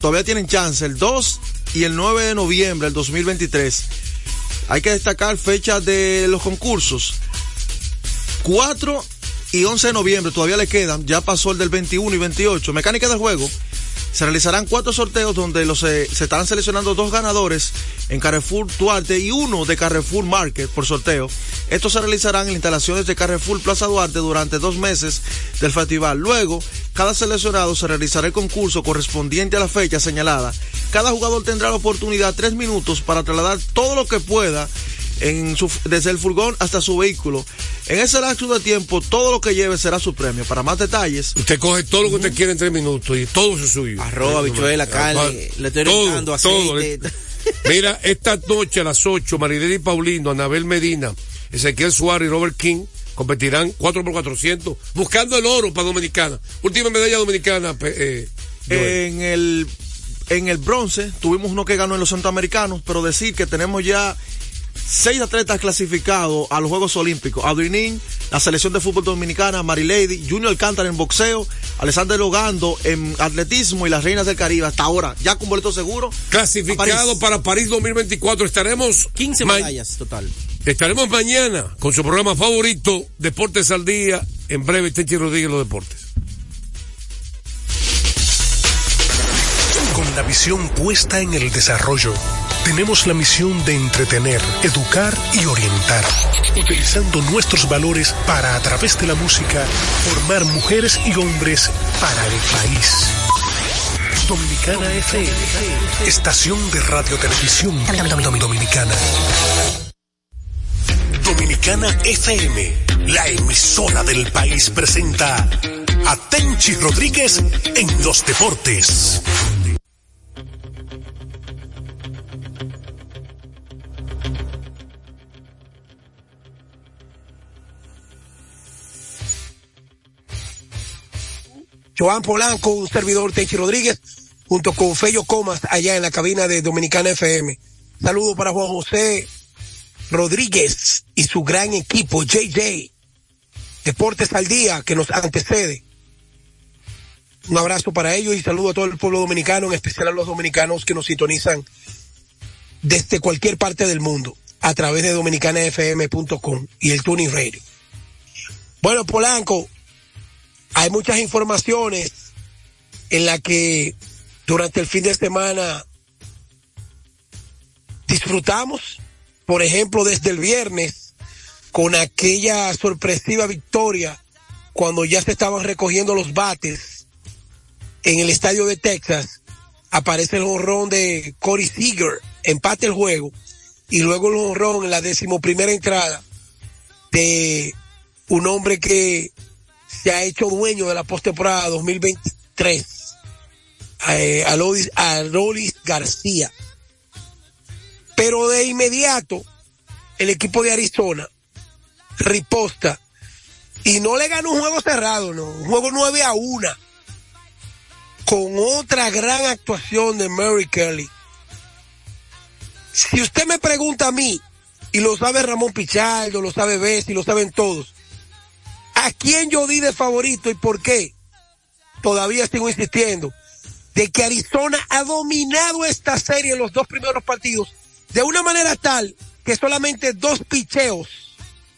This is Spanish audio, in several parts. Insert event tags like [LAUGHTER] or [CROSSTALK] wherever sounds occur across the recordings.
todavía tienen chance, el 2 y el 9 de noviembre del 2023. Hay que destacar fechas de los concursos. 4 y 11 de noviembre todavía le quedan, ya pasó el del 21 y 28. Mecánica de juego. Se realizarán cuatro sorteos donde los, eh, se estarán seleccionando dos ganadores en Carrefour Duarte y uno de Carrefour Market por sorteo. Estos se realizarán en instalaciones de Carrefour Plaza Duarte durante dos meses del festival. Luego, cada seleccionado se realizará el concurso correspondiente a la fecha señalada. Cada jugador tendrá la oportunidad tres minutos para trasladar todo lo que pueda en su, desde el furgón hasta su vehículo. En ese lapso de tiempo, todo lo que lleve será su premio. Para más detalles. Usted coge todo lo que usted quiere en tres minutos y todo es suyo. Arroz, habichuela, carne, le estoy todo, aceite. todo. Mira, esta noche a las 8, Maridel y Paulino, Anabel Medina, Ezequiel Suárez y Robert King competirán 4 por 400 buscando el oro para Dominicana. Última medalla dominicana. Eh, en el en el bronce tuvimos uno que ganó en los centroamericanos, pero decir que tenemos ya seis atletas clasificados a los Juegos Olímpicos. Adrinín, la selección de fútbol dominicana, Marilady, Junior Alcántara en boxeo, Alexander Logando en atletismo y las Reinas del Caribe. Hasta ahora, ya con boleto seguro. Clasificado para París 2024. Estaremos 15 medallas total. Estaremos mañana con su programa favorito, Deportes al Día. En breve, Tenchi Rodríguez, los deportes. Con la visión puesta en el desarrollo tenemos la misión de entretener, educar y orientar, utilizando nuestros valores para, a través de la música, formar mujeres y hombres para el país. Dominicana FM, estación de radio televisión dominicana. Dominicana FM, la emisora del país presenta a Tenchi Rodríguez en los deportes. Joan Polanco, un servidor Tenchi Rodríguez, junto con Fello Comas, allá en la cabina de Dominicana FM. Saludo para Juan José Rodríguez y su gran equipo, JJ, Deportes al Día, que nos antecede. Un abrazo para ellos y saludo a todo el pueblo dominicano, en especial a los dominicanos que nos sintonizan desde cualquier parte del mundo a través de dominicanafm.com y el Tuning Radio. Bueno, Polanco, hay muchas informaciones en las que durante el fin de semana disfrutamos, por ejemplo, desde el viernes, con aquella sorpresiva victoria cuando ya se estaban recogiendo los bates en el estadio de Texas, aparece el honrón de Corey Seager, empate el juego, y luego el honrón en la decimoprimera entrada de un hombre que se ha hecho dueño de la postemporada 2023, eh, a Lolis García. Pero de inmediato, el equipo de Arizona riposta y no le ganó un juego cerrado, no, un juego 9 a 1 con otra gran actuación de Mary Kelly. Si usted me pregunta a mí, y lo sabe Ramón Pichardo, lo sabe Bessi, lo saben todos, ¿a quién yo di de favorito y por qué? Todavía sigo insistiendo de que Arizona ha dominado esta serie en los dos primeros partidos de una manera tal que solamente dos picheos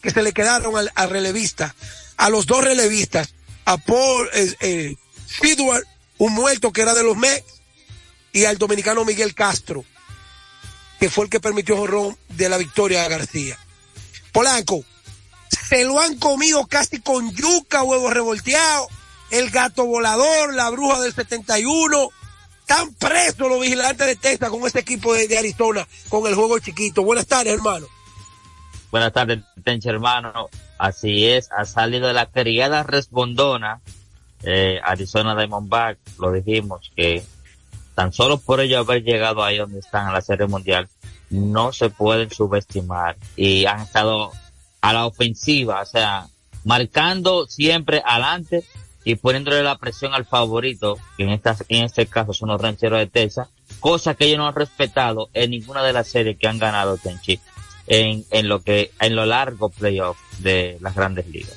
que se le quedaron al, relevista, a los dos relevistas, a Paul eh, eh un muerto que era de los Mets, y al dominicano Miguel Castro, que fue el que permitió jorrón de la victoria a García. Polanco, se lo han comido casi con yuca, huevos revolteados, el gato volador, la bruja del 71, están presos los vigilantes de Texas con este equipo de, Arizona, con el juego chiquito. Buenas tardes, hermano. Buenas tardes, hermano. Así es, ha salido de la criada respondona eh, Arizona Diamondback, lo dijimos, que tan solo por ello haber llegado ahí donde están en la Serie Mundial, no se pueden subestimar y han estado a la ofensiva, o sea, marcando siempre adelante y poniéndole la presión al favorito, que en, esta, en este caso son los rancheros de Texas, cosa que ellos no han respetado en ninguna de las series que han ganado Tenchi en, en lo que, en lo largo playoff de las grandes ligas.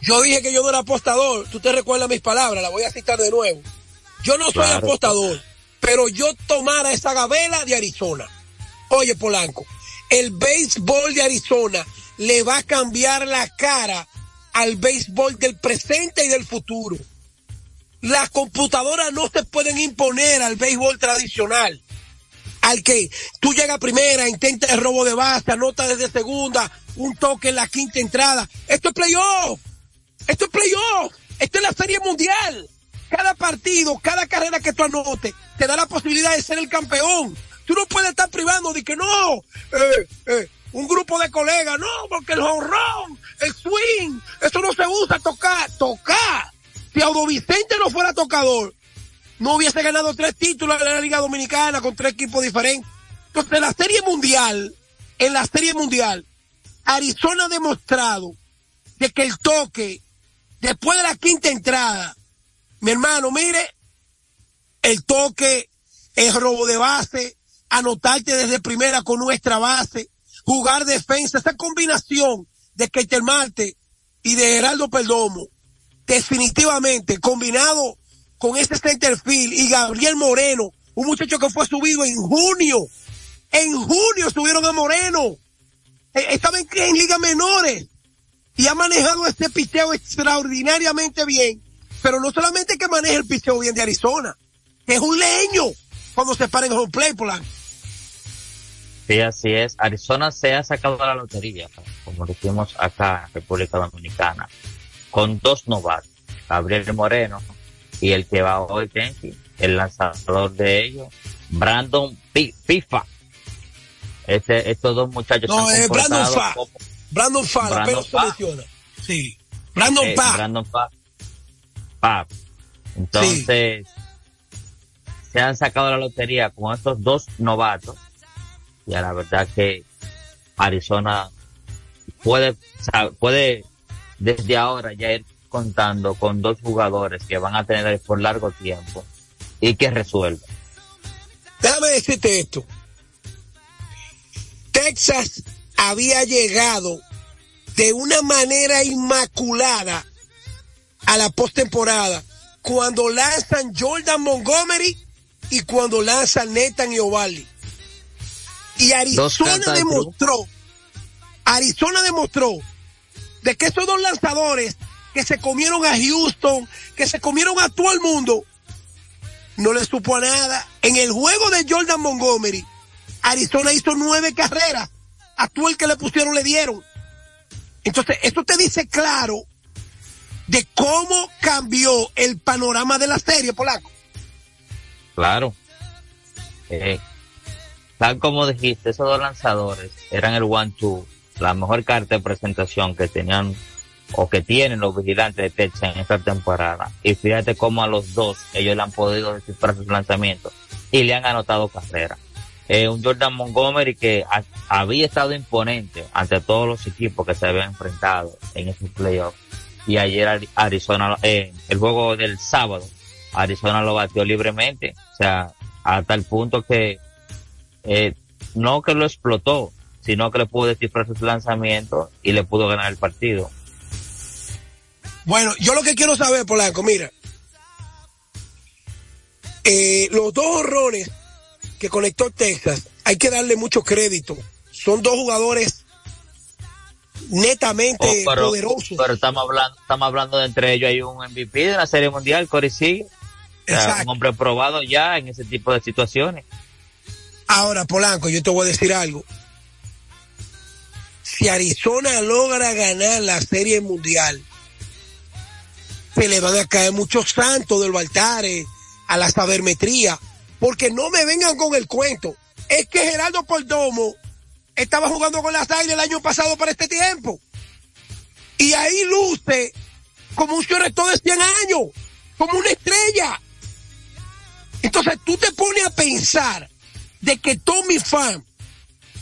Yo dije que yo no era apostador. Tú te recuerdas mis palabras, la voy a citar de nuevo. Yo no soy apostador. pero yo tomara esa gabela de Arizona. Oye, Polanco, el béisbol de Arizona le va a cambiar la cara al béisbol del presente y del futuro. Las computadoras no se pueden imponer al béisbol tradicional. Al que tú llegas primera, intentas el robo de base, anota desde segunda, un toque en la quinta entrada. Esto es playoff. Esto es playoff. Esto es la serie mundial. Cada partido, cada carrera que tú anotes, te da la posibilidad de ser el campeón. Tú no puedes estar privando de que no, eh, eh, un grupo de colegas, no, porque el honrón, el swing, eso no se usa, tocar, tocar. Vicente no fuera tocador, no hubiese ganado tres títulos en la Liga Dominicana con tres equipos diferentes. Entonces, en la Serie Mundial, en la Serie Mundial, Arizona ha demostrado de que el toque, después de la quinta entrada, mi hermano, mire, el toque, es robo de base, anotarte desde primera con nuestra base, jugar defensa, esa combinación de Keiter Marte y de Geraldo Perdomo, definitivamente combinado con ese centerfield y Gabriel Moreno, un muchacho que fue subido en junio, en junio subieron a Moreno, e, estaba en, en ligas menores y ha manejado este picheo extraordinariamente bien, pero no solamente que maneja el picheo bien de Arizona, es un leño cuando se para en home play, Polanco. Sí, así es. Arizona se ha sacado de la lotería, como decimos acá en República Dominicana, con dos novatos, Gabriel Moreno y el que va hoy, Tenki, el lanzador de ellos, Brandon Pifa. Este, estos dos muchachos No, se han es Brandon Fa. como- Brandon Fa, Brandon Fa. Sí. Brandon eh. Brandon. Entonces, se han sacado la lotería con estos dos novatos. Y a la verdad que Arizona puede, puede desde ahora ya ir contando con dos jugadores que van a tener por largo tiempo y que resuelven. Déjame decirte esto. Texas había llegado de una manera inmaculada a la postemporada cuando lanzan Jordan Montgomery y cuando lanzan Nathan. Y Dos Arizona demostró, Arizona demostró de que esos dos lanzadores que se comieron a Houston, que se comieron a todo el mundo, no le supo a nada. En el juego de Jordan Montgomery, Arizona hizo nueve carreras. A todo el que le pusieron le dieron. Entonces, esto te dice claro de cómo cambió el panorama de la serie, Polaco. Claro. Eh, tal como dijiste, esos dos lanzadores eran el one-two, la mejor carta de presentación que tenían o que tienen los vigilantes de Texas en esta temporada. Y fíjate cómo a los dos ellos le han podido descifrar sus lanzamientos y le han anotado carrera. Eh, un Jordan Montgomery que ha- había estado imponente ante todos los equipos que se habían enfrentado en estos playoffs. Y ayer Ari- Arizona, eh, el juego del sábado, Arizona lo batió libremente, o sea, a tal punto que eh, no que lo explotó, sino que le pudo descifrar sus lanzamientos y le pudo ganar el partido. Bueno, yo lo que quiero saber, Polanco, mira. Eh, los dos horrores que conectó Texas, hay que darle mucho crédito. Son dos jugadores netamente Oh, pero, poderosos. pero estamos hablando, estamos hablando de entre ellos hay un MVP de la Serie Mundial, Corey Exacto. un hombre probado ya en ese tipo de situaciones. Ahora, Polanco, yo te voy a decir algo. Si Arizona logra ganar la serie mundial, se le van a caer muchos santos de los altares a la sabermetría, porque no me vengan con el cuento. Es que Geraldo Perdomo estaba jugando con las águilas el año pasado para este tiempo. Y ahí luce como un rector de 100 años, como una estrella. Entonces tú te pones a pensar de que Tommy Pham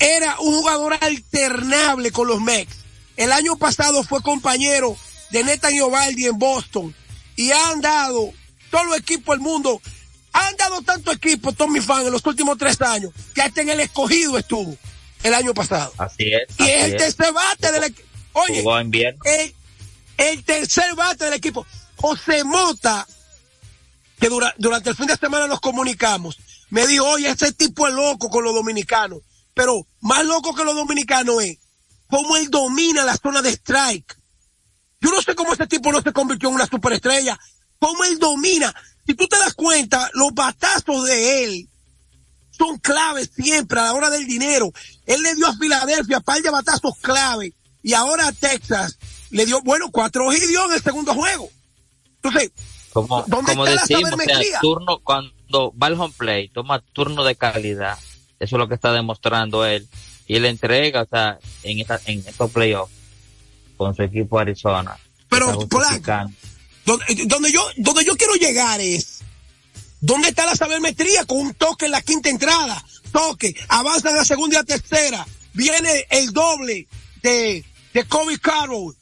era un jugador alternable con los Mex. El año pasado fue compañero de Nathan Iovaldi en Boston y han dado todos los equipos del mundo. Han dado tanto equipo Tommy Pham en los últimos tres años que hasta en el escogido estuvo el año pasado. Así es. Y así es el tercer bate del equipo. Oye, el, el tercer bate del equipo. José Mota, que dura- durante el fin de semana nos comunicamos, me dijo, oye, ese tipo es loco con los dominicanos. Pero más loco que los dominicanos es cómo él domina la zona de strike. Yo no sé cómo ese tipo no se convirtió en una superestrella. Cómo él domina. Si tú te das cuenta, los batazos de él son claves siempre a la hora del dinero. Él le dio a Filadelfia par de batazos clave y ahora a Texas le dio, bueno, cuatro y dio en el segundo juego. Entonces, como, ¿dónde como está la o sea, turno, cuando va al home play, toma turno de calidad. Eso es lo que está demostrando él. Y él entrega, o sea, en, esta, en estos playoffs con su equipo Arizona. Pero, donde, donde yo, donde yo quiero llegar es, ¿dónde está la sabermetría con un toque en la quinta entrada? Toque, avanzan a segunda y a tercera, viene el doble de, de Kobe Carroll,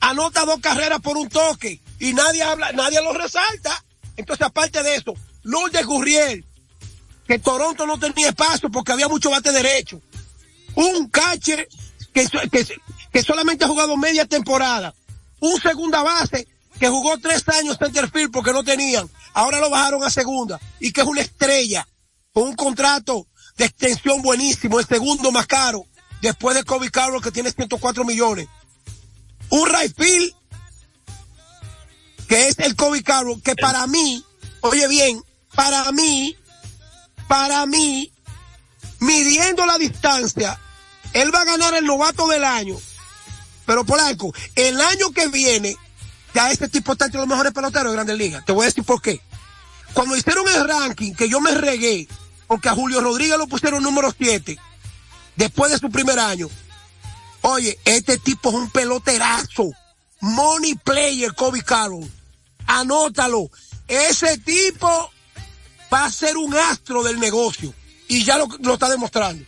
anota dos carreras por un toque y nadie habla, nadie lo resalta. Entonces, aparte de eso, Lourdes Gurriel, que Toronto no tenía espacio porque había mucho bate derecho. Un catcher que, que, que solamente ha jugado media temporada. Un segunda base que jugó tres años centerfield porque no tenían. Ahora lo bajaron a segunda. Y que es una estrella con un contrato de extensión buenísimo, el segundo más caro, después de Kobe Carroll que tiene 104 millones. Un right field que es el Kobe Carroll, que para mí, oye bien, para mí, para mí, midiendo la distancia, él va a ganar el novato del año. Pero Polanco, el año que viene, ya este tipo está entre los mejores peloteros de Grandes Ligas. Te voy a decir por qué. Cuando hicieron el ranking, que yo me regué, porque a Julio Rodríguez lo pusieron número 7, después de su primer año. Oye, este tipo es un peloterazo. Money player, Kobe Carroll. Anótalo. Ese tipo va a ser un astro del negocio. Y ya lo, lo está demostrando.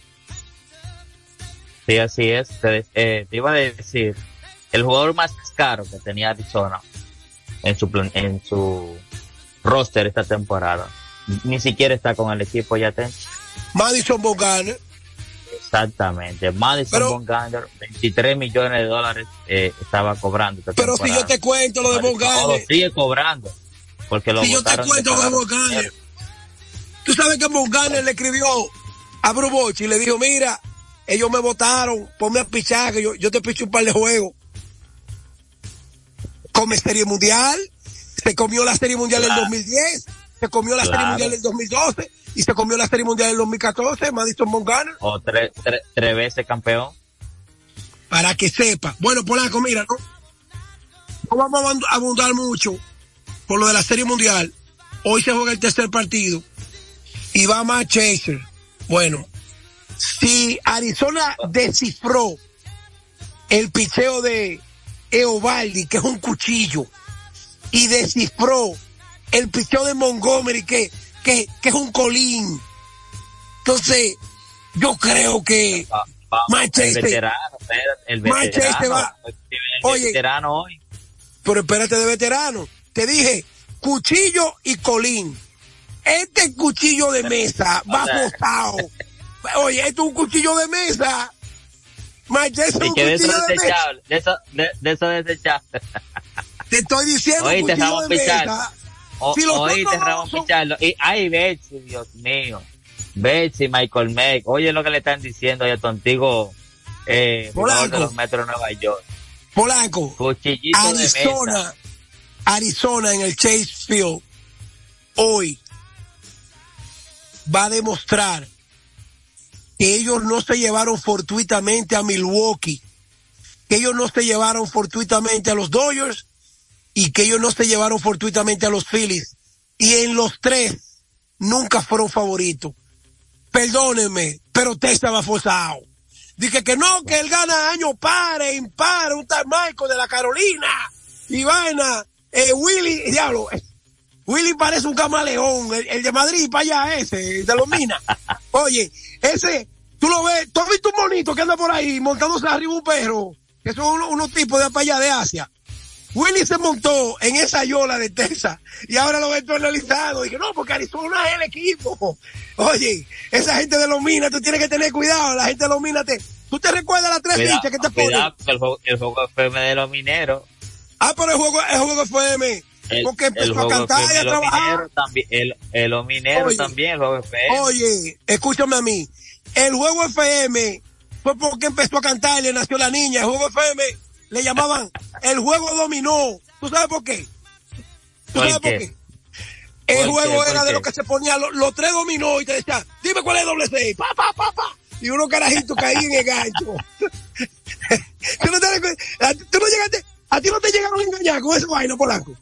Sí, así es. Te, eh, te iba a decir, el jugador más caro que tenía Arizona en su plan- en su roster esta temporada, ni siquiera está con el equipo ya ten. Madison Bumgarner. Exactamente. Madison Pero- Bumgarner, 23 millones de dólares eh, estaba cobrando. esta Pero si yo te cuento lo de Bumgarner. sigue cobrando. Porque lo Si yo te cuento lo de Bumgarner. Tú sabes que Bumgarner le escribió a Brubochi y le dijo, mira, ellos me votaron, ponme a pichar, que yo, yo te picho un par de juegos. Come Serie Mundial, se comió la Serie Mundial Claro. del 2010, se comió la Serie. Mundial del 2012 y se comió la Serie Mundial del 2014, Madison Bumgarner, O tres, tres, tres veces campeón. para que sepa. Bueno, Polanco, mira, no, no vamos a abund- abundar mucho por lo de la Serie Mundial. Hoy se juega el tercer partido y va más Chaser. Bueno, si Arizona descifró el picheo de Eovaldi, que es un cuchillo, y descifró el picheo de Montgomery, que, que, que es un colín. Entonces, yo creo que Va- vamos, Manchester. el veterano, el Manchester veterano. va. el Oye. veterano hoy. pero espérate de veterano. Te dije, cuchillo y colín. Este cuchillo de mesa va botado. Oye, esto es un cuchillo de mesa. Manchester es un que de eso cuchillo de mesa. de eso, de, de eso desechable. Te estoy diciendo Oíste, cuchillo Ramón de Pichar. mesa. O, Si los oíste, Ramón son- Pichardo. Y, ay, Betsy, Dios mío. Betsy, Michael Meck. Oye lo que le están diciendo a tu antiguo, eh, Polanco. de los Metros de Nueva York. Polanco, Cuchillito de Arizona, mesa. Arizona en el Chase Field hoy va a demostrar que ellos no se llevaron fortuitamente a Milwaukee, que ellos no se llevaron fortuitamente a los Dodgers y que ellos no se llevaron fortuitamente a los Phillies. Y en los tres nunca fueron favoritos. Perdónenme, pero Texas va forzado. Dije que no, que él gana año pare, impare, un tal Michael de la Carolina. Y vaina, eh, Willy, diablo, Willy parece un camaleón, el, el de Madrid para allá ese, el de los minas. [LAUGHS] Oye, ese, tú lo ves, tú has visto un monito que anda por ahí montándose arriba un perro, que son unos, unos tipos de para allá de Asia. Willy se montó en esa yola de Texas y ahora lo ve todo analizado. Dije, no, porque Arizona es el equipo. Oye, esa gente de los minas, tú tienes que tener cuidado, la gente de los minas te... ¿Tú te recuerdas las tres fichas que te ponen? el juego, el juego FM de los mineros. Ah, pero el juego, el juego FM El, porque el empezó a cantar y a trabajar. también, el, el, Oye, también, el juego FM. Oye, escúchame a mí. El juego FM fue porque empezó a cantar y le nació la niña. El juego FM le llamaban [LAUGHS] el juego dominó. ¿Tú sabes por qué? ¿Tú ¿Por sabes por qué? qué? El juego ¿Por era de lo que se ponía los, los tres dominó y te decía, dime cuál es doble seis. Pa, pa, pa, pa. Y unos carajitos caían en el gancho. [LAUGHS] ¿Tú, no te, tú no llegaste, a ti no te llegaron a engañar con ese vaina, Polanco.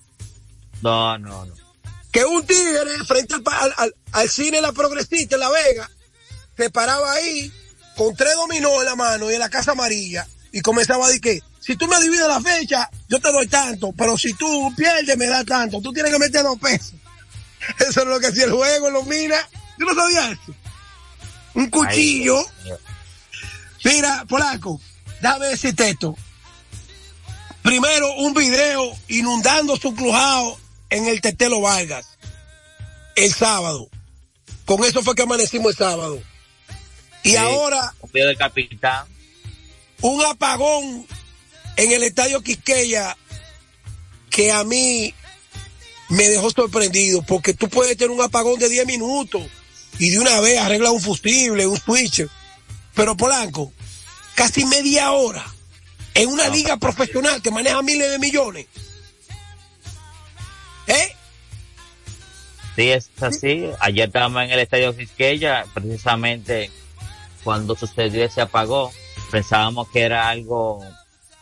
No, no, no. que un tigre frente al, al, al- cine La Progresista en La Vega se paraba ahí con tres dominó en la mano y en la Casa Amarilla y comenzaba a decir que si tú me divides la fecha, yo te doy tanto, pero si tú pierdes, me da tanto. Tú tienes que meter dos pesos. [LAUGHS] Eso es lo que hacía el juego en los minas. ¿Tú no sabías eso? Un cuchillo. Ay. Mira, Polaco, déjame decirte esto. Primero, un video inundando su crujado en el Tetelo Vargas. El sábado. Con eso fue que amanecimos el sábado. Y Sí. ahora, Un capitán. apagón en el estadio Quisqueya que a mí me dejó sorprendido porque tú puedes tener un apagón de 10 minutos y de una vez arregla un fusible, un switch. Pero Polanco, casi media hora en una No, liga profesional que maneja miles de millones. ¿Eh? Sí, es así. Ayer estábamos en el estadio Quisqueya, precisamente cuando sucedió ese apagón. Pensábamos que era algo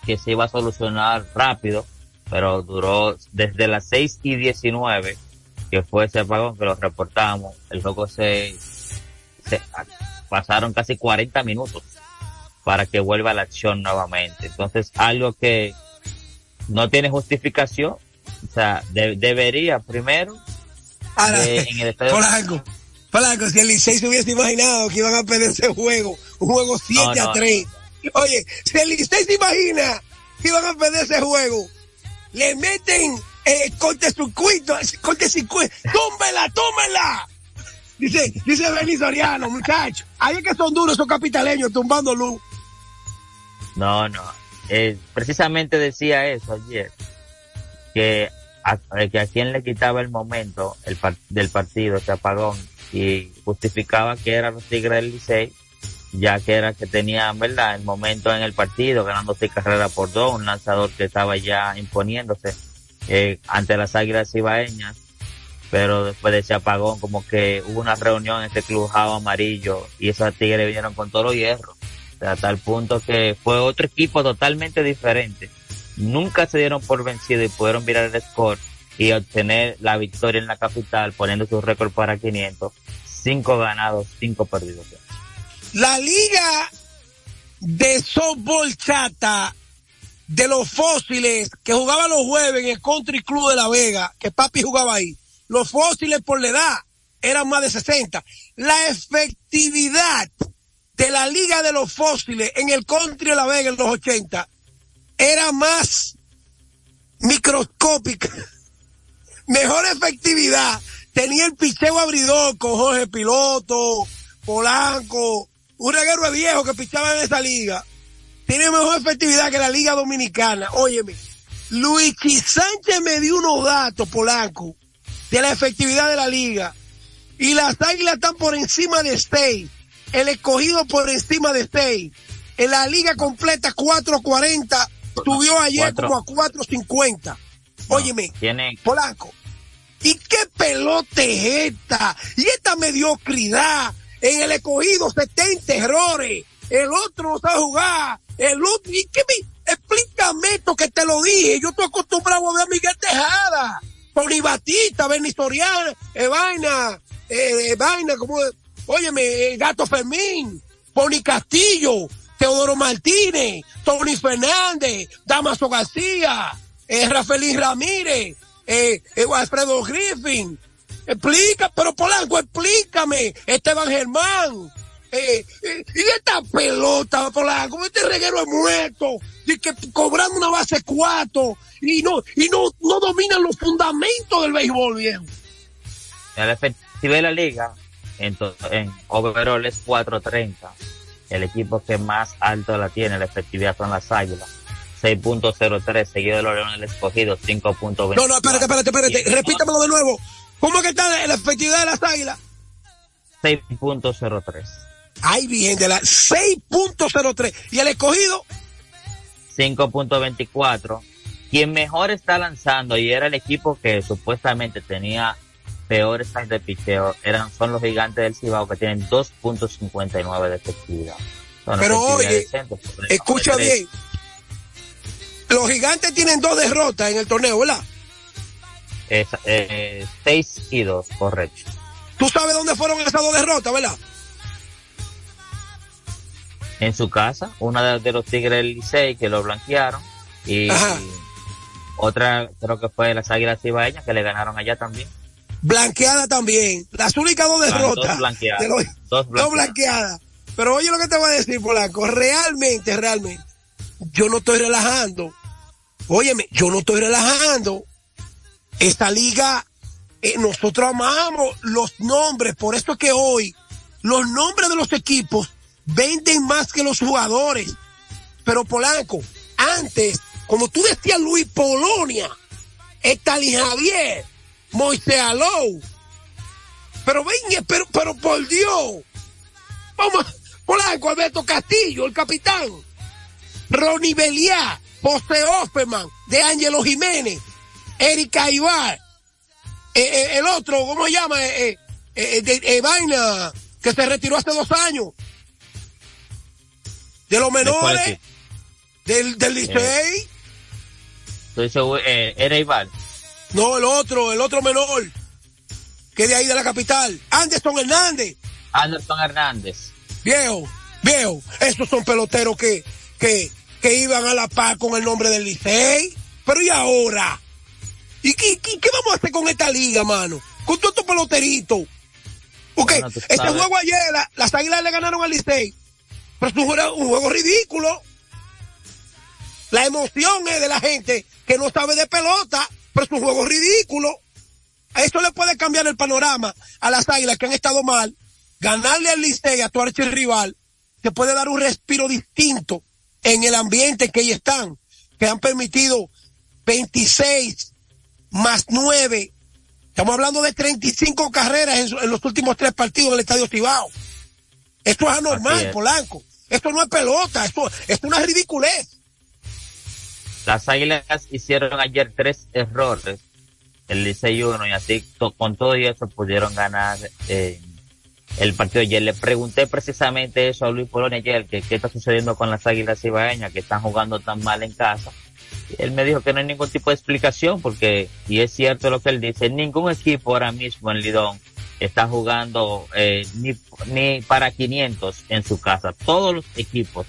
que se iba a solucionar rápido, pero duró desde las 6 y 19, que fue ese apagón que lo reportamos. El juego se, se pasaron casi 40 minutos para que vuelva a la acción nuevamente. Entonces, algo que no tiene justificación, o sea, de- debería primero Ahora, de- en el estadio Polanco, Polanco, si el Licey se hubiese imaginado que iban a perder ese juego, un juego 7 No, no. a 3. Oye, si el Licey se imagina que iban a perder ese juego, le meten eh, corte circuito, corte circuito, tómela, tómela. Dice, dice Benny Soriano, muchacho, ahí es que son duros esos capitaleños tumbando luz. No, no. Eh, precisamente decía eso ayer, que a, eh, quien le quitaba el momento del partido, ese apagón, y justificaba que eran los Tigres del Licey, ya que era que tenían, ¿verdad?, el momento en el partido, ganando seis carreras por dos, un lanzador que estaba ya imponiéndose eh, ante las Águilas Ibaeñas, pero después de ese apagón, como que hubo una reunión en ese club Jao amarillo, y esos Tigres vinieron con todo los hierro. O sea, a tal punto que fue otro equipo totalmente diferente. Nunca se dieron por vencido y pudieron virar el score y obtener la victoria en la capital, poniendo su récord para 500. Cinco ganados, cinco perdidos. La liga de softball chata de los fósiles que jugaba los jueves en el Country Club de La Vega, que papi jugaba ahí. Los fósiles por la edad eran más de 60. La efectividad de la liga de los fósiles en el Country de La Vega en los 80 era más microscópica. [LAUGHS] Mejor efectividad. Tenía el picheo abridor con Jorge Piloto, Polanco, un reguero viejo que pichaba en esa liga. Tiene mejor efectividad que la liga dominicana. Óyeme, Luigi Sánchez me dio unos datos, Polanco, de la efectividad de la liga. Y las águilas están por encima de Stay. El escogido por encima de Stay. En la liga completa 440 subió ayer Cuatro. como a 450. Óyeme, Tienen, Polanco. ¿Y qué pelota es esta? Y esta mediocridad. En el escogido 70 errores. El otro no sabe jugar. El otro, ¿y qué me, explícame esto que te lo dije. Yo estoy acostumbrado a ver a Miguel Tejada. Tony Batista, Benny Soriano, eh, Vaina, eh, Vaina, como, óyeme, eh, Gato Fermín, Pony Castillo, Teodoro Martínez, Tony Fernández, Damaso García, eh, Rafaelín Ramírez, eh, eh, Alfredo Griffin. Explica, pero Polanco, explícame. Esteban Germán. Eh, eh, y esta pelota, Polanco, este reguero es muerto. Y que cobrando una base cuatro. Y no, y no, no dominan los fundamentos del béisbol, viejo. la efectividad de la liga, en, en overall es 430. El equipo que más alto la tiene, la efectividad son las águilas. 6.03, seguido de los Leones del Escogido, 5.20. No, no, espérate, espérate, espérate. Repítamelo de nuevo. ¿Cómo que está la efectividad de las águilas? 6.03. Ay, bien, de la 6.03. ¿Y el escogido? 5.24. Quien mejor está lanzando y era el equipo que supuestamente tenía peores de picheo eran son los gigantes del Cibao que tienen 2.59 de efectividad. Son Pero efectividad oye, Escucha bien. Los gigantes tienen dos derrotas en el torneo, ¿verdad? Es, eh, 6 y 2, correcto. Tú sabes dónde fueron esas dos derrotas, ¿verdad? En su casa, una de, de los Tigres del Licey que lo blanquearon y Ajá. otra creo que fue las Águilas Cibaeñas que le ganaron allá también. Blanqueada también. Las únicas dos derrotas. dos blanqueadas. de los- Dos dos blanqueadas. Pero oye lo que te voy a decir, Polanco. Realmente, realmente. Yo no estoy relajando. Óyeme, yo no estoy relajando. Esta liga, eh, nosotros amamos los nombres. Por eso es que hoy los nombres de los equipos venden más que los jugadores. Pero Polanco, antes, como tú decías Luis Polonia, Estalí Javier, Moisés Alou. Pero venga, pero, pero por Dios. Vamos, Polanco, Alberto Castillo, el capitán. Ronnie Beliá, José Offerman, de Ángelo Jiménez, Erika Ibar, eh, eh, el otro, ¿cómo se llama? Eh, eh, eh, de, eh, Vaina, que se retiró hace dos años. De los ¿De cuál menores, del, del Licey. Eh, era Ibar. No, el otro, el otro menor. Que de ahí de la capital. Anderson Hernández. Anderson Hernández. Viejo, viejo. Esos son peloteros que, que, que iban a la paz con el nombre del Licey. Pero ¿y ahora? ¿Y qué, qué, qué vamos a hacer con esta liga, mano? Con todos estos peloteritos. Porque Bueno, este juego ayer, la- las águilas le ganaron al Licey. Pero es un juego, un juego ridículo. La emoción es de la gente que no sabe de pelota, pero es un juego ridículo. A Eso le puede cambiar el panorama a las águilas que han estado mal. Ganarle al Licey, a tu archirrival, te puede dar un respiro distinto en el ambiente en que ellos están, que han permitido 26 más 9. Estamos hablando de 35 carreras en, en los últimos tres partidos del Estadio Cibao. Esto es anormal, es. Polanco. Esto no es pelota, esto, esto es una ridiculez. Las Águilas hicieron ayer tres errores, el Licey 1, y así con todo y eso pudieron ganar eh, el partido ayer. Le pregunté precisamente eso a Luis Polonia ayer, que qué está sucediendo con las Águilas Ibaeñas, que están jugando tan mal en casa. Él me dijo que no hay ningún tipo de explicación, porque, y es cierto lo que él dice, ningún equipo ahora mismo en Lidón está jugando eh, ni, ni para 500 en su casa. Todos los equipos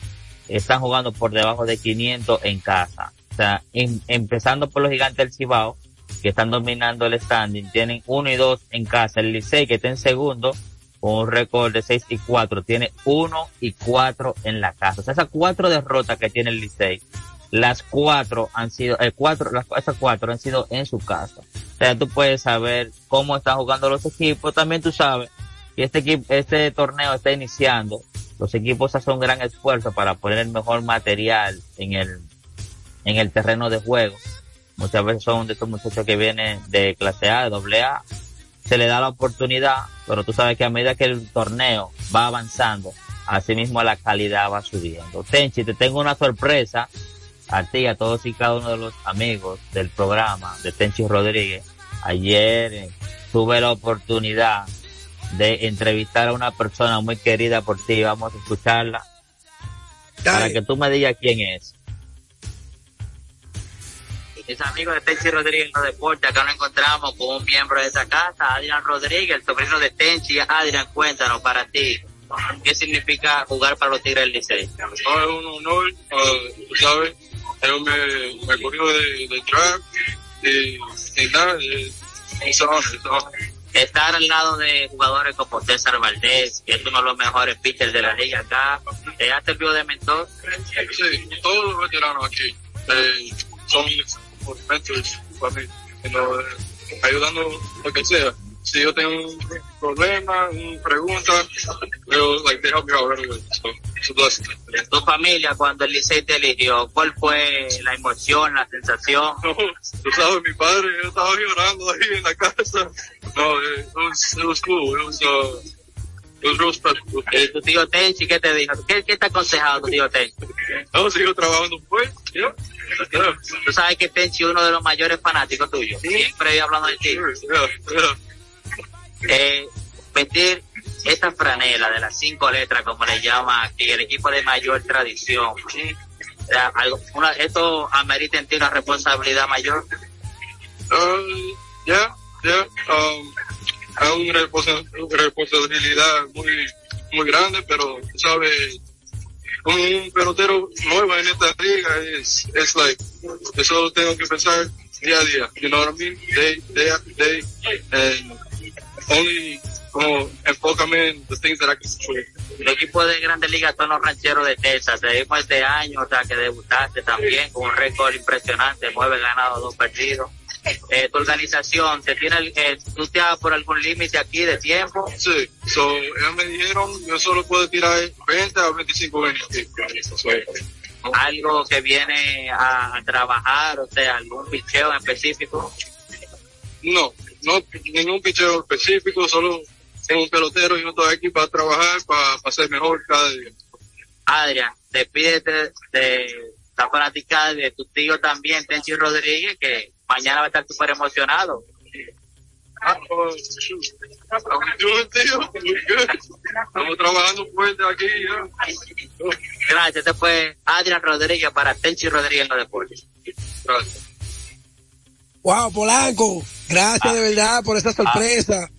están jugando por debajo de 500 en casa. Sea, em- empezando por los gigantes del Cibao, que están dominando el standing, tienen uno y dos en casa. El Licey, que está en segundo, con un récord de 6 y 4, tiene uno y cuatro en la casa. O sea, esas cuatro derrotas que tiene el Licey, las cuatro han sido, eh, cuatro, las, esas cuatro han sido en su casa. O sea, tú puedes saber cómo están jugando los equipos. También tú sabes que este equipo, este torneo está iniciando. Los equipos hacen un gran esfuerzo para poner el mejor material en el, en el terreno de juego. Muchas veces son de estos muchachos que vienen de clase A, de doble A. Se le da la oportunidad, pero tú sabes que a medida que el torneo va avanzando, así mismo la calidad va subiendo. Tenchi, te tengo una sorpresa a ti, a todos y cada uno de los amigos del programa de Tenchi Rodríguez. Ayer eh, tuve la oportunidad de entrevistar a una persona muy querida por ti. Vamos a escucharla para que tú me digas quién es. Es amigo de Tenchi Rodríguez en los deportes. Acá nos encontramos con un miembro de esa casa, Adrián Rodríguez, el sobrino de Tenchi. Adrián, cuéntanos para ti, ¿qué significa jugar para los Tigres del Licey? No, es un honor, uh, sabes, ellos me, me de, de draft y, y nada. Estar al lado de jugadores como César Valdés, que es uno de los mejores pitchers de la liga acá, ¿te ha servido de mentor? Sí, todos los veteranos aquí eh, son you know, eh, ayudando lo que sea. Si yo tengo un problema, una pregunta, yo, like, they help me out away. So, Tu familia, cuando el Licey te eligió, ¿cuál fue la emoción, la sensación? [LAUGHS] No, tú sabes, mi padre, yo estaba llorando ahí en la casa. No, it was, it was cool. It was, uh, it was special. ¿Y tu tío Tenchi qué te dijo? ¿Qué, qué te ha aconsejado tu tío Tenchi? No, sigo trabajando pues. Yeah. Tú sabes que Tenchi es uno de los mayores fanáticos tuyos. Siempre iba hablando de ti. Yeah, yeah. Eh, vestir esta franela de las cinco letras, como le llama aquí, el equipo de mayor tradición. Algo- una- esto amerita en ti una responsabilidad mayor. Uh, yeah, yeah. Um, es una responsa- responsabilidad muy, muy grande, pero, sabes, un pelotero nuevo en esta liga es, es like, yo solo tengo que pensar día a día, you know what I mean? Day, day after day, and only, como, enfócame en the things that I can control. El equipo de Grandes Ligas son los rancheros de Texas. Te vimos este año, o sea, que debutaste también con un récord impresionante, nueve ganados, dos perdidos. Eh, tu organización, ¿te tiene, eh, tú te por algún límite aquí de tiempo? Sí, so, ellos me dijeron, yo solo puedo tirar 20 a 25 innings. So, Algo que viene a, a trabajar, o sea, algún picheo en específico. No, no, ningún picheo específico, solo tengo un pelotero y estoy aquí para trabajar, para, para ser mejor cada día. Adrián, despídete de la fanaticada de tu tío también, Tenchi Rodríguez, que mañana va a estar súper emocionado. Ah, good. Estamos trabajando fuerte aquí. Gracias, este fue Adrián Rodríguez para Tenchi Rodríguez en los deportes. Gracias. Wow, Polanco, gracias de verdad por esa sorpresa.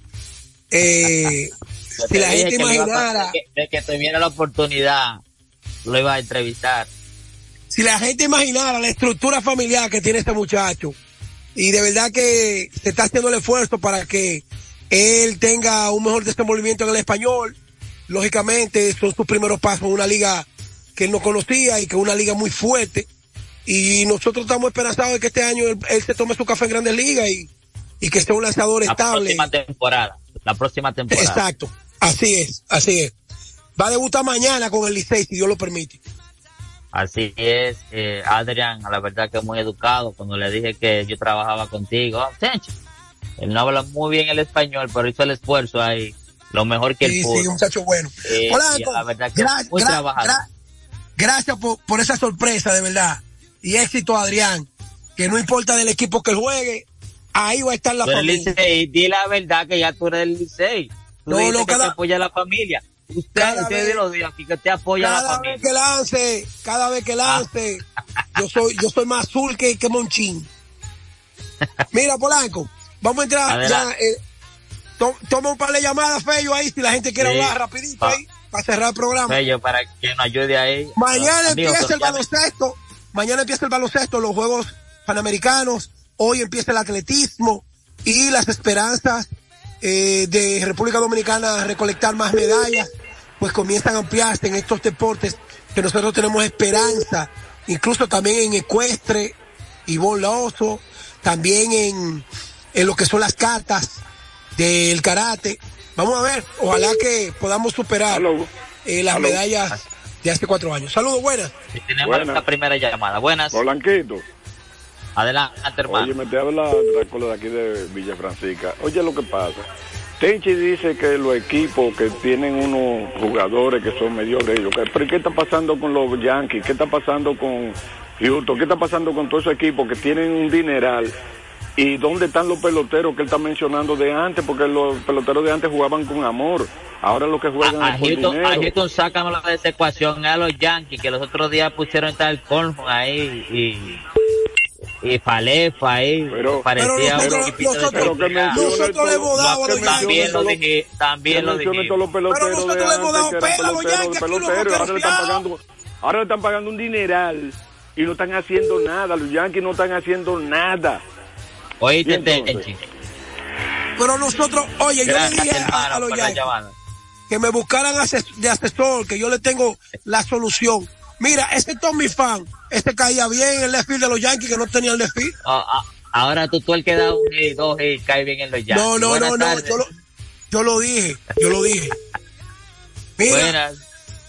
Eh, Yo si la gente a- imaginara, de que, de que tuviera la oportunidad, lo iba a entrevistar. si la gente imaginara la estructura familiar que tiene este muchacho, y de verdad que se está haciendo el esfuerzo para que él tenga un mejor desenvolvimiento en el español, lógicamente son sus primeros pasos en una liga que él no conocía y que es una liga muy fuerte, y nosotros estamos esperanzados de que este año él, él se tome su café en grandes ligas y, y que sea un lanzador La estable. próxima temporada. La próxima temporada. Exacto, así es, así es. Va a debutar mañana con el Licey, si Dios lo permite. Así es, eh, Adrián, la verdad que muy educado. Cuando le dije que yo trabajaba contigo, "Oh, Tenchi". él no habla muy bien el español, pero hizo el esfuerzo ahí, lo mejor que él pudo. sí, un muchacho bueno. Eh, y la verdad que gra- muy gra- gra- gracias por, por esa sorpresa, de verdad. Y éxito, Adrián. Que no importa del equipo que juegue, ahí va a estar la eres familia. Licey, di la verdad que ya tú eres el Licey. Tú No, no, que cada- apoya a la familia. Usted, usted vez- los días aquí que te apoya a la Cada vez que lance, cada vez que lance, yo soy, yo soy más azul que, que Monchín. Mira, Polanco, vamos a entrar ya, eh, to- toma un par de llamadas, Fello, ahí, si la gente quiere Sí. hablar rapidito ahí, para cerrar el programa. Fello, para que nos ayude ahí. Mañana empieza el baloncesto. Mañana empieza el baloncesto, los Juegos Panamericanos. Hoy empieza el atletismo y las esperanzas eh, de República Dominicana recolectar más medallas, pues comienzan a ampliarse en estos deportes que nosotros tenemos esperanza, incluso también en ecuestre, y Oso, también en, en lo que son las cartas del karate. Vamos a ver, ojalá que podamos superar eh, las medallas de hace cuatro años. Saludos, buenas. Y tenemos Buenas. la primera llamada. Buenas. Polanquito. Adelante, hermano. Oye, me te habla Drácula de aquí de Villa Francisca. Oye, lo que pasa. Tenchi dice que los equipos que tienen unos jugadores que son lo que- pero ¿qué está pasando con los Yankees? ¿Qué está pasando con Houston? ¿Qué está pasando con todos esos equipos que tienen un dineral? ¿Y dónde están los peloteros que él está mencionando de antes? Porque los peloteros de antes jugaban con amor. Ahora lo que juegan A, a es Houston, a dinero. Houston sácanos de esa ecuación a los Yankees, que los otros días pusieron tal Colfon ahí y, y Falefa ahí. Pero- parecía Pero un nosotros- de Pero le hemos dado los También lo dije, también lo dije. Pero nosotros le hemos dado pela a los peloteros, Yankees, ahora le están pagando, ahora le están pagando un dineral y no están haciendo nada, los Yankees no están haciendo nada. Oíste, Y Tenchi. Pero nosotros, oye, yo le dije a, los Yankees que me buscaran ases- de asesor, que yo le tengo la solución. Mira, ese Tommy Fan, este caía bien en el left field de los Yankees que no tenía el left field. Ah, ah, ahora tú, tú el que da un hit, dos hits, cae bien en los Yankees. No, no, Buenas no, no, yo lo, yo lo dije, yo lo dije. Mira, Buenas.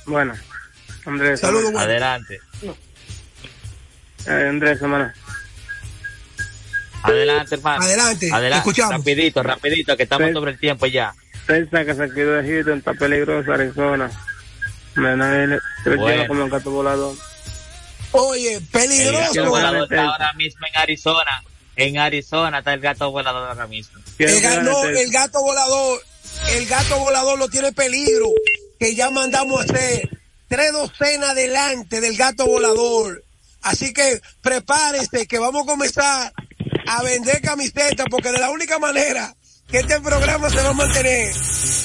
Bueno, Andrés. Saludos, bueno. Adelante. Eh, Andrés, semana. Adelante, hermano. Adelante, Adelante. escuchamos. Rapidito, rapidito, que estamos sobre el tiempo ya. Texas que se quedó de Houston, está peligroso Arizona. Me Bueno. lleva como un gato volador. Oye, El peligroso. gato volador está ahora mismo en Arizona. En Arizona está el gato volador ahora mismo. El, el gato volador, el gato volador lo tiene peligro, que ya mandamos a hacer tres docenas delante del gato volador. Así que prepárense que vamos a comenzar a vender camisetas porque de la única manera que este programa se va a mantener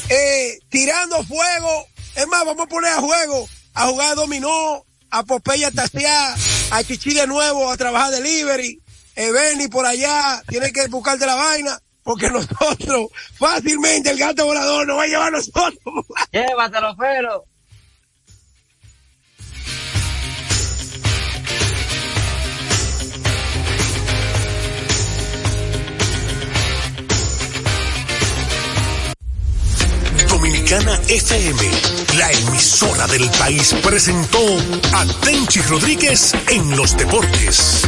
eh, tirando fuego. Es más, vamos a poner a juego, a jugar dominó, a Popeye a a Chichi de nuevo, a trabajar delivery. Eh, Benny por allá, tiene que buscarte la vaina, porque [LAUGHS] nosotros, fácilmente el gato volador nos va a llevar a nosotros. Llévatelo, pero. Dominicana FM, la emisora del país, presentó a Tenchi Rodríguez en los deportes.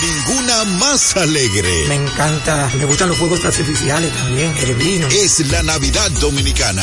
Ninguna más alegre. Me encanta, me gustan los juegos artificiales también, el vino. Es la Navidad Dominicana.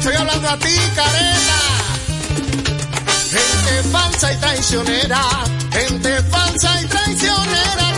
estoy hablando a ti, careta. Gente falsa y traicionera, gente falsa y traicionera,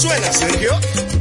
Suena, Sergio.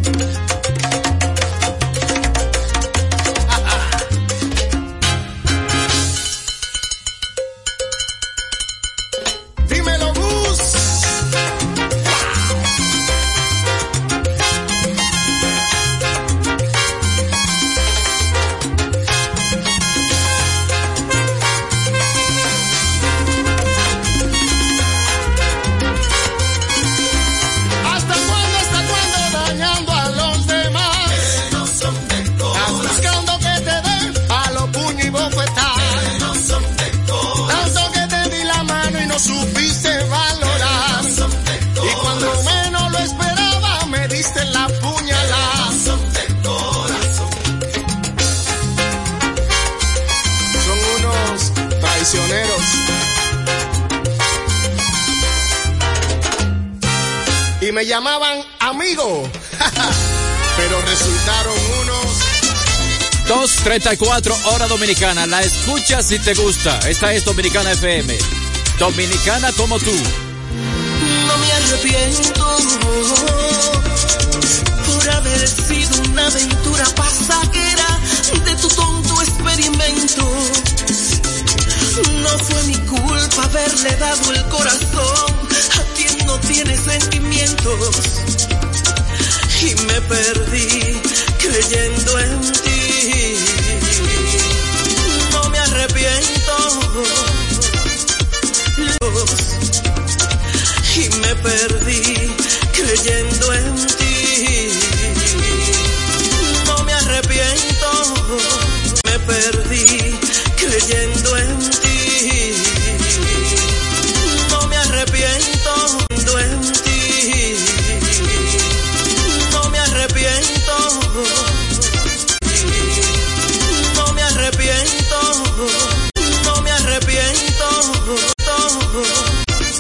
234 hora dominicana. La escuchas si te gusta. Esta es Dominicana FM. Dominicana como tú. No me arrepiento por haber sido una aventura pasajera de tu tonto experimento. No fue mi culpa haberle dado el corazón a quien tiene sentimientos y me perdí creyendo en ti viento y me perdí creyendo en ti. No me arrepiento, me perdí creyendo en ti. No me arrepiento.